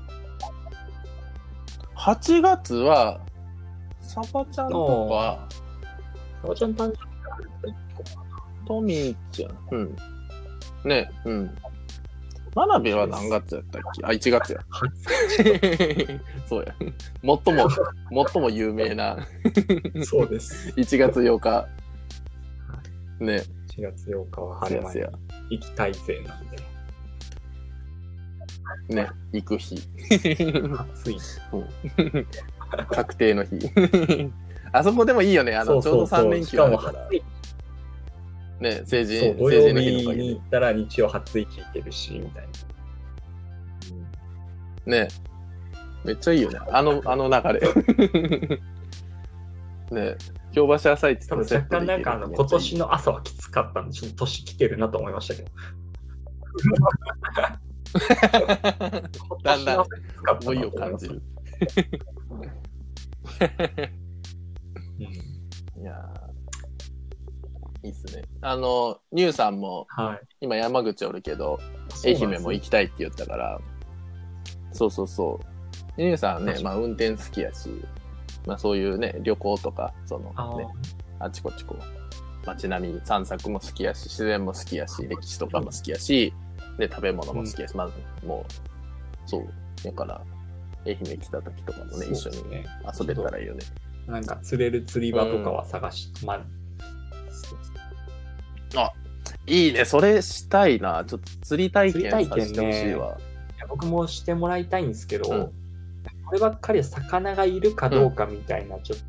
8月は、サバちゃんとか、サバちゃん誕生日トミーちゃん。うん。ね、うん。真鍋は何月やったっけ？あ、1月や。そうや。最も、最も有名なそうです。1月8日。ね、4月8日は晴や。行きたいぜなんで。ね、行く日。暑い。確定の日。あそこでもいいよね。あの、ちょうど3連休あるから。ね、成人、土成曜人の日に行。ったら日曜初一行けるし、みたいな。ねめっちゃいいよね。あの、あの流れ。ね京橋朝市多分若干なんかあの、今年の朝はきつかったんで、ちょっと年来てるなと思いましたけど。だんだん思いを感じる。う んいやーいいっすね。あの、ニューさんも、はい。今山口おるけど、愛媛も行きたいって言ったから、そうそうそう。ニューさんねまあ運転好きやし、まあそういうね、旅行とか、そのね、あちこちこう、街並み散策も好きやし、自然も好きやし、歴史とかも好きやし、で、食べ物も好きやし、まず、もう、そう。だから、愛媛来た時とかもね、一緒に遊べたらいいよね。なんか釣れる釣り場とかは探し、まあ、いいね、それしたいな。ちょっと釣り体験させてほしいわ。いや僕もしてもらいたいんですけど、うんこればっかりは魚がいるかどうかみたいな、ちょっと、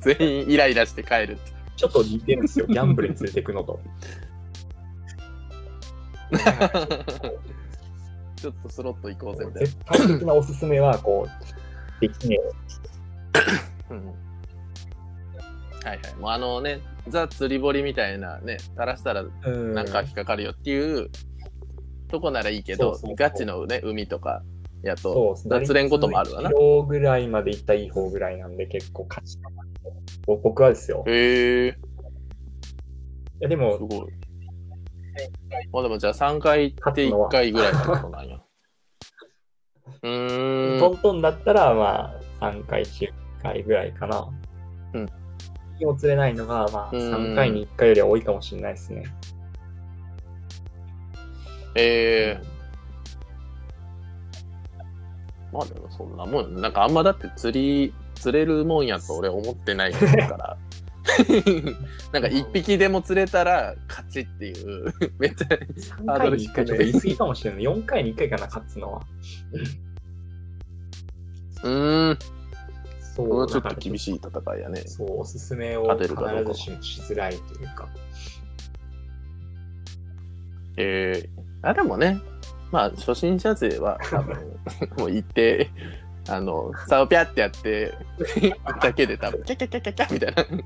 全員イライラして帰るって。ちょっと似てるんですよ、ギャンブルに連れてくのと。ちょっとスロット行こうぜみたい絶対的なおすすめは、こう、できねな。うんはいはい。もうあのね、ザ・釣り堀みたいなね、垂らしたらなんか引っかかるよっていうとこならいいけど、ガチのね、海とかやそとう、釣れんこともあるわなキ。ロぐらいまで行ったらいい方ぐらいなんで、結構勝ち僕はですよ。へえ、いや、ですも。まあでもじゃあ3回行って1回ぐらいってことなんや。うーん。トントンだったら、まあ、3回、10回ぐらいかな。うん。気も釣れないのが、まあ、うん3回に1回よりは多いかもしれないですね。ええまあでもそんなもんなんかあんまだって釣り、釣れるもんやと俺思ってないから。なんか一匹でも釣れたら勝ちっていう、めっちゃ、3ハード回に1ル低め回ちょっと言い過ぎかもしれない。4回に1回かな、勝つのは。うーん、そこれはちょっとい。厳しい戦いやね。そう、おすすめを必ずしもしづらいというか。ええあ、でもね、まあ初心者勢は多分、もう行って、あの、竿をピャってやって、だけで多分、キャキャキャキャキャみたいな。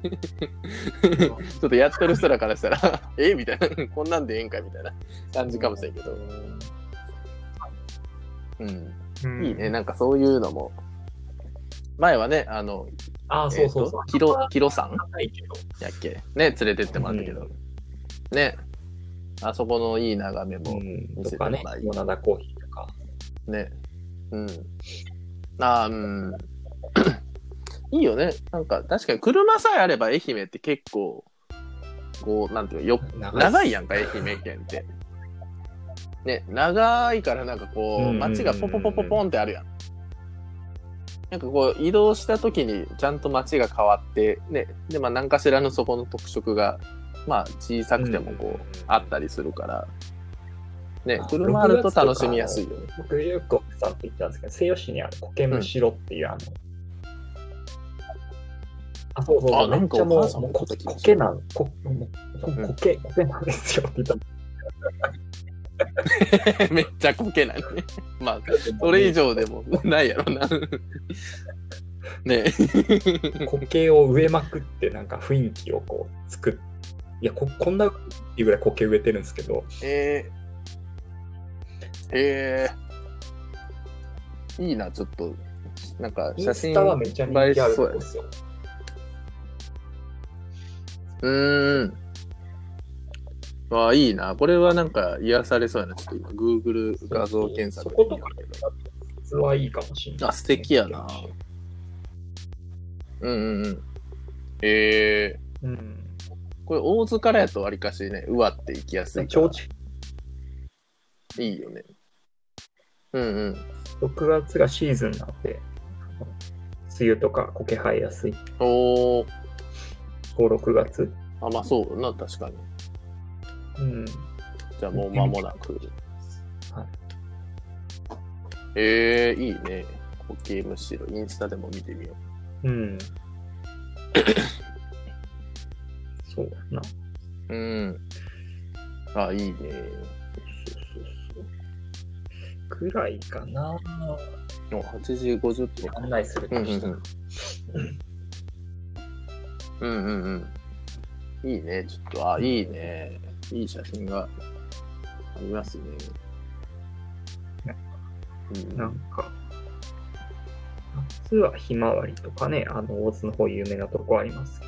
ちょっとやってる人らからしたら、え？みたいな、こんなんでええんかみたいな感じかもしれんけど。うん。うんいいね。。なんかそういうのも。前はね、あの、ああ、そうそうそう。キロ、キロ山ないけど。やっけ？ね、連れてってもらったけど。ね。あそこのいい眺めもうん。とかね、モナダコーヒーとか。ね。うん。あーうん。いいよね。なんか確かに車さえあれば愛媛って結構、こう、なんていうか、よ、長長いやんか、愛媛県って。ね、長いからなんかこう、街がポポポポポンってあるやん。なんかこう、移動した時にちゃんと街が変わって、ね、で、まあ何かしらのそこの特色が、まあ小さくてもこう、あったりするから、ねあ、車あると楽しみやすいよね。僕、よく奥さんと言ったんですけど、西予市にある苔むしろっていう、あの、あ、そうそうそう、なんかもう、ももうこ言ってた気がする苔なん、こもううん苔、苔なんですよって言っためっちゃコケないね。まあ、それ以上でもないやろな。ね苔を植えまくって、なんか雰囲気をこう、作っいやこ、こんないうぐらい苔植えてるんですけど、えー、えー、いいな、ちょっと。なんか、写真タはめっちゃ人気あるしそうやね。とこですよ。うーん。わあ、いいな。これはなんか癒されそうやな。ちょっと今、Google 画像検索そことか実はいいかもしれない。あ素敵やなうんうんうん。えうん。これ、大津からやとわりかしね、うわって行きやすいからいいよね。うんうん。6月がシーズンなので、梅雨とか苔生えやすい。おー、5、6月。あ、まあそうだな、確かに。うん。じゃあもう間もなく。はい。ええー、いいね。苔むしろ、インスタでも見てみようん。そうだな。う。うん。あ、いいね。そうそうそう。くらいかな。お、8時50分。案内するとしたら。うんうんうん。いいね。ちょっと、あ、いいね。いい写真がありますね。うん、なんか、夏はひまわりとかね、あの、大津の方有名なとこありますけ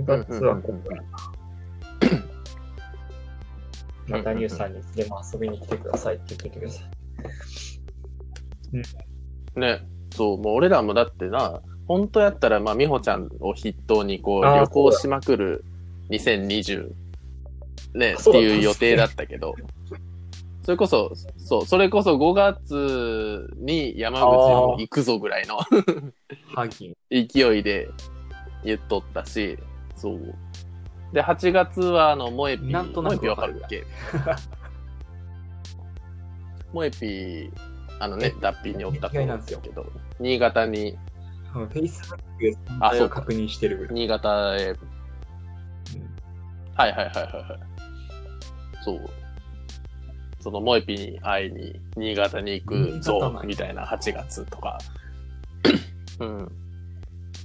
ど。6月はここやな。またニュースさんにでも遊びに来てくださいって言ってください。ね。そう、もう俺らもだってな、本当やったら、まあ、美穂ちゃんを筆頭に、こう、旅行しまくる2020、ね、っていう予定だったけど、それこそ、そう、それこそ5月に山口も行くぞぐらいの 勢いで言っとったし、そう。で、8月は、あの、モエピ、なんとなくわかるるっけ？モエピ、あのね、脱皮におった子意外なんですよ。けど、新潟に、フェイスブックであそうか存在を確認してるぐらい。新潟へ、うんはいはいはいはいはい。そう。そのモエピに会いに、新潟に行くぞみたいな8月とか。うん。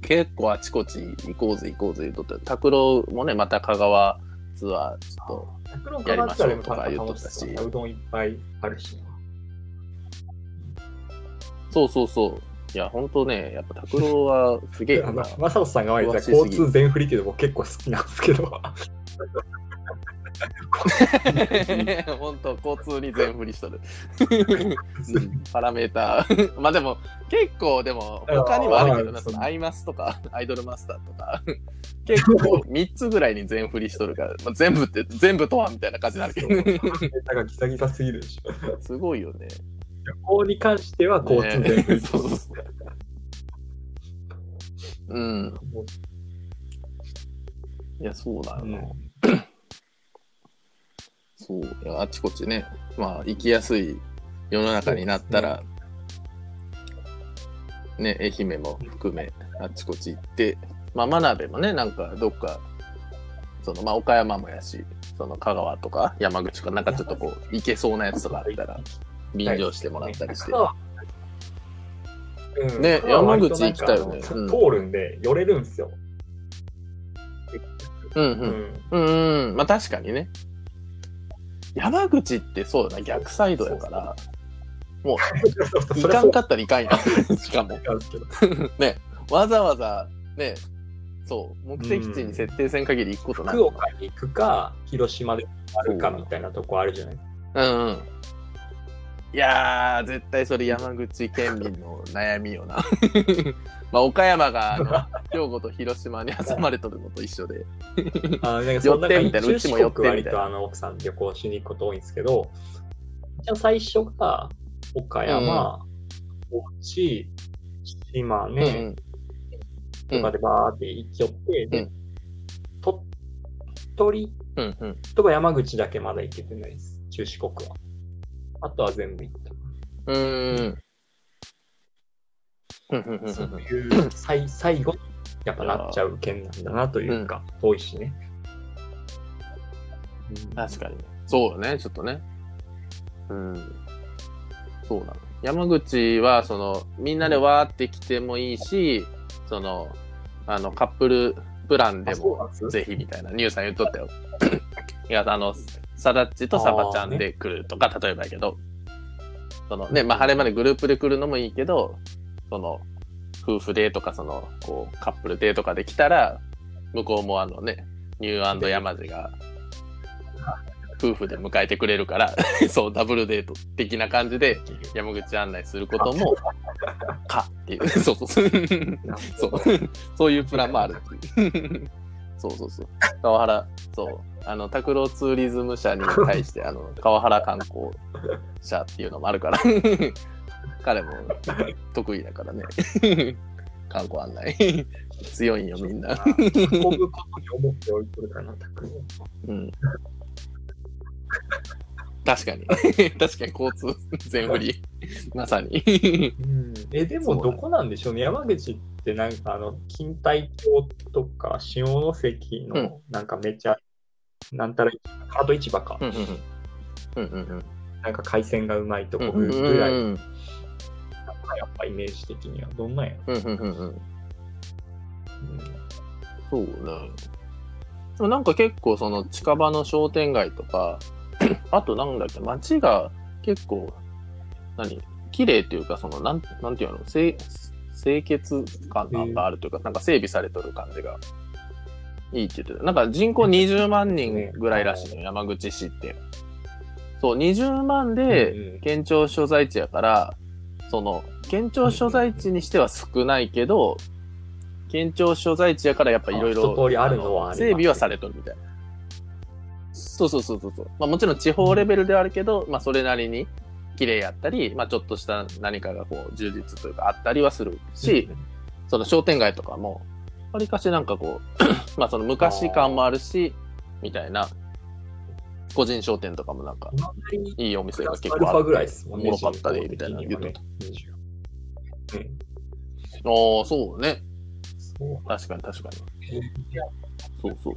結構あちこち行こうぜ行こうぜ言うとった。拓郎もね、また香川ツアー、ちょっ拓郎やりましょうとか言っとったしううどんいっぱいあるしそうそうそう。いや、ほんとね、やっぱ拓郎はすげえよあのな。マサオさんが言われた交通全振りっていうのも結構好きなんですけど。ほんと、交通に全振りしとる。うんパラメーター。まあでも、結構、でも、他にもあるけどな、そのアイマスとか、アイドルマスターとか、結構3つぐらいに全振りしとるから、まあ、全部って、全部とはみたいな感じになるけど、ネタがギザギザすぎるでしょ。すごいよね。旅行に関しては交通全振り。ね そうそうそううん。いや、そうだよな。うん そう。いや、あちこちね、まあ、行きやすい世の中になったら、ね、愛媛も含め、あちこち行って、まあ、真鍋もね、なんか、どっか、その、まあ、岡山もやし、その、香川とか山口とか、なんかちょっとこう、行けそうなやつとかあったら、便乗してもらったりして。うんね山口行きたいよね通るんで、寄れるんですよ。うんう。うんん。うんうん。まあ、確かにね。山口ってそうだな、逆サイドやから、もう、いかんかったらいかんやん。しかも。ね、わざわざ、ね、そう、目的地に設定せん限り行くことない。福岡に行くか、広島であるかみたいなとこあるじゃないうんうん。いやー、絶対それ山口県民の悩みよな。まあ、岡山が、あの、兵庫と広島に挟まれとるのと一緒で。あなんか寄ってみたいな中うちも寄ってみたいなあの奥さん旅行しに行くこと多いんですけど、じゃあ最初が岡山、高知、島うん根とかでバーって行き寄って、でうん鳥取うん。うんうん。とか山口だけまだ行けてないです。中四国は。あとは全部行った。うーん。うんうんうんそううんいう最最後にやっぱなっちゃう県なんだなというか、遠いしね。うん確かにね。そうよね、ちょっとね。うん。そうなの。山口は、その、みんなでわーって来てもいいし、その、あの、カップルプランでもぜひみたいな、ニューさん言っとったよ。いや、あの、サダッチとサバちゃんで来るとか、例えばやけど、そのね、まあ、晴れまでグループで来るのもいいけど、その、夫婦でとか、その、こう、カップルでとかで来たら、向こうもあのね、ニュー山路が夫婦で迎えてくれるから、そう、ダブルデート的な感じで山口案内することも、かっていう、そうそうそう。そう。そういうプランもあるっていう。そうそうそう。川原、そう。あの、拓郎ツーリズム社に対して、あの、川原観光社っていうのもあるから、彼も得意だからね。観光案内。強いんよ、みんな。運ぶことに思っておいてるかな、タクを。うん。確かに。確かに交通全振り。まさに。うん、え、でもどこなんでしょう？ね。山口ってなんかあの、錦帯橋とか下関うんのなんかめっちゃ、なんたらカード市場か。うんうんうん。うんうんうん。なんか海鮮がうまいとこうんうんぐらい、うんやっぱイメージ的にはどんなんやろ？うんうんうんうん。うんそうね。なんか結構その近場の商店街とか、あとなんだっけ、街が結構、何？綺麗っていうか、その、なん、なんていうの？清、清潔感があるというか、なんか整備されとる感じが。いいって言ってた。なんか人口20万人ぐらいらしいのよ、山口市って。そう、20万で、県庁所在地やから、その、県庁所在地にしては少ないけど、県庁所在地やからやっぱいろいろ整備はされとるみたいな。そうそうそうそうそう。まあもちろん地方レベルではあるけど、まあそれなりに綺麗やったり、まあちょっとした何かがこう充実というかあったりはするし、その商店街とかも、わりかしなんかこう、まあその昔感もあるし、みたいな、個人商店とかもなんか、いいお店が結構あって、ですもろかったで、みたいな言うとねった。。20ねああ、そうね。確かに確かに。そうそう。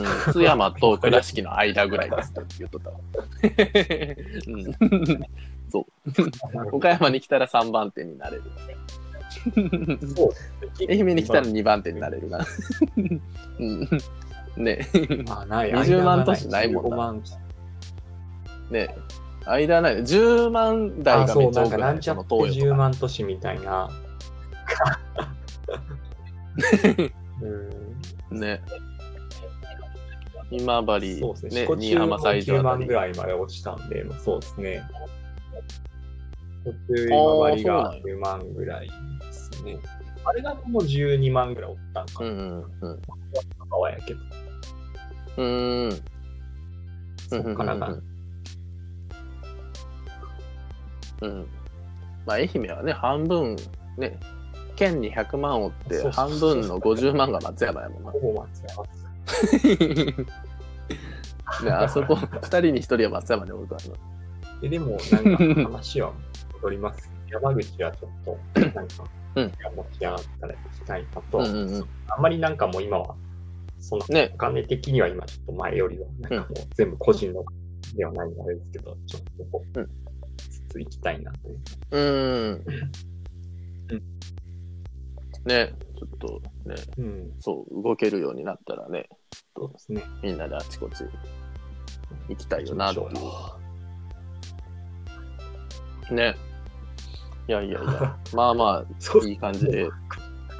うん、津山と倉敷の間ぐらいですって言っとったわ。うん、そう。岡山に来たら3番手になれる。そう愛媛に来たら2番手になれるな。うん、ねあ、ない。20万都市ないもんな15万ね間ない。10万台あ、がめっちゃ多くなない10その東洋とか。万都市みたいな。うんね。今治、そうですね。新居浜サイズ9あたり万ぐ。らいまで落ちたんで、そうですね。途中今治があーそうなんや9万ぐらいですね。あれがもう12万ぐらいおったんかな。うんうんうん。川やけど。うーん。そっからがうん。うん。まあ、愛媛はね、半分、ね、県に100万おって、半分の50万が松山やもんなほ。ぼ松山です。ね、あそこ、二人に一人は松山でおるからな。えでも、なんか話は戻ります。山口はちょっと、なんか、うん持ち上がったら行きたいなとは、うんうんうん。あんまりなんかもう今は、そのねお金的には今ちょっと前よりは、なんかもう全部個人のではないのですけど、ちょっとこう、うんつつ行きたいなという。うん。ね、ちょっとね、うん、そう、動けるようになったらね、そうですね。みんなであちこち行きたいよなっていう。ね。いやいやいや、まあまあ、いい感じで、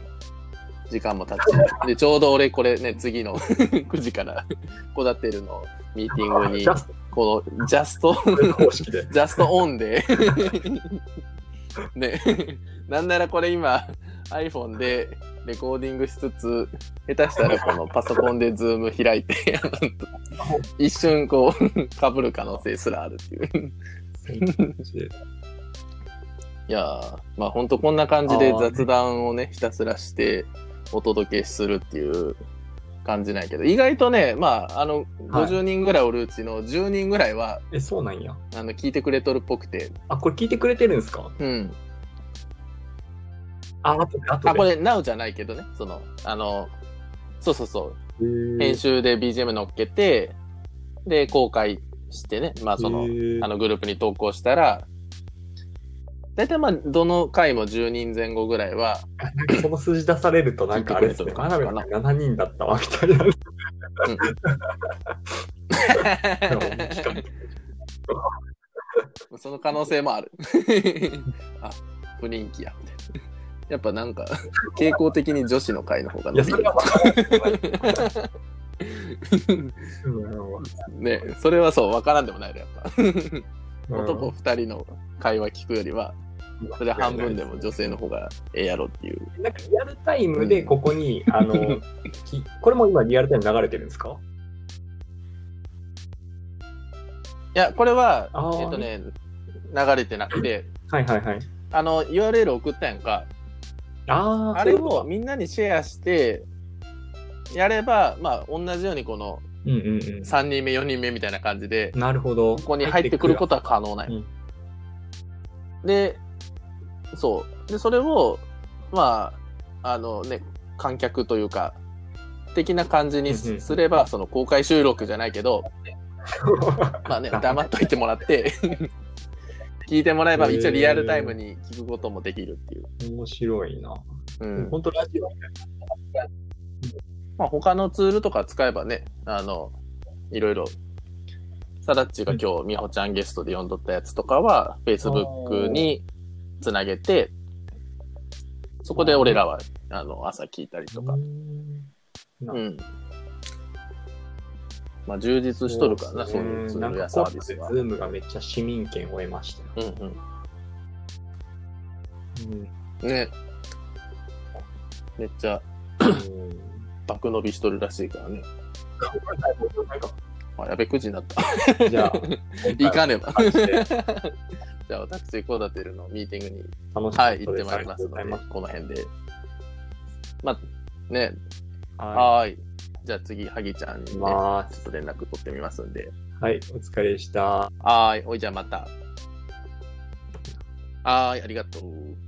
時間も経ち。で、ちょうど俺これね、次の 9時から、コダテルのミーティングにこの、ジャスト。ジャストオンで、ね、なんならこれ今、iPhone でレコーディングしつつ、下手したらこのパソコンでズーム開いて、一瞬こう、被る可能性すらあるっていう。いやー、まあ本当こんな感じで雑談をね、ひたすらしてお届けするっていう感じないけど、意外とね、まあ、あの、はい。50人ぐらいおるうちの10人ぐらいは、え、そうなんや。あの、聞いてくれとるっぽくて、あ、これ聞いてくれてるんですか？うん。あ、あとで、あとで。あ、これ、Now じゃないけどね、その、あの、そうそうそう、へー。編集で BGM 乗っけて、で、公開してね、まあその、へー。あのグループに投稿したら、大体まあ、どの回も10人前後ぐらいは、なんかその数字出されると、なんかあれですね、真鍋さん7人だったわ、みたいな。その可能性もある。あ、不人気や、みたいな。やっぱなんか、傾向的に女子の回の方が伸びる。ね、それはそう、わからんでもないで、やっぱ。男二人の会話聞くよりは、それ半分でも女性の方がええやろっていう。なんかリアルタイムでここに、うん、あの、これも今リアルタイム流れてるんですか？いや、これは、えっとね、流れてなくて、はいはいはい。あの、URL 送ったやんか。ああれをみんなにシェアして、やれば、まあ、同じようにこの、3人目、4人目みたいな感じで、なるほど。ここに入ってくることは可能なんや。で、そう。で、それを、まあ、あのね、観客というか、的な感じにすれば、その公開収録じゃないけど、まあね、黙っといてもらって 聞いてもらえば一応リアルタイムに聞くこともできるっていう。面白いな。うん。本当ラジオまあ他のツールとか使えばね、あの、いろいろ、サダッチが今日、みほちゃんゲストで読んどったやつとかは、Facebook につなげて、そこで俺らは、あの、朝聞いたりとか。うん。まあ、充実しとるからな、そういうツールやサービスは。ズームがめっちゃ市民権を得ましたよ。うんうん。ね。めっちゃ、爆伸びしとるらしいからね。あ、やべ、9時になった。じゃあ、行かねば。じゃあ、私、コーダテルのミーティングに、はい、行ってまいりますので、この辺で。まあ、ね、はい。じゃあ次、はぎちゃんにね、ちょっと連絡取ってみますんで。はい、お疲れでした。はい、おい、じゃあまた。はい、ありがとう。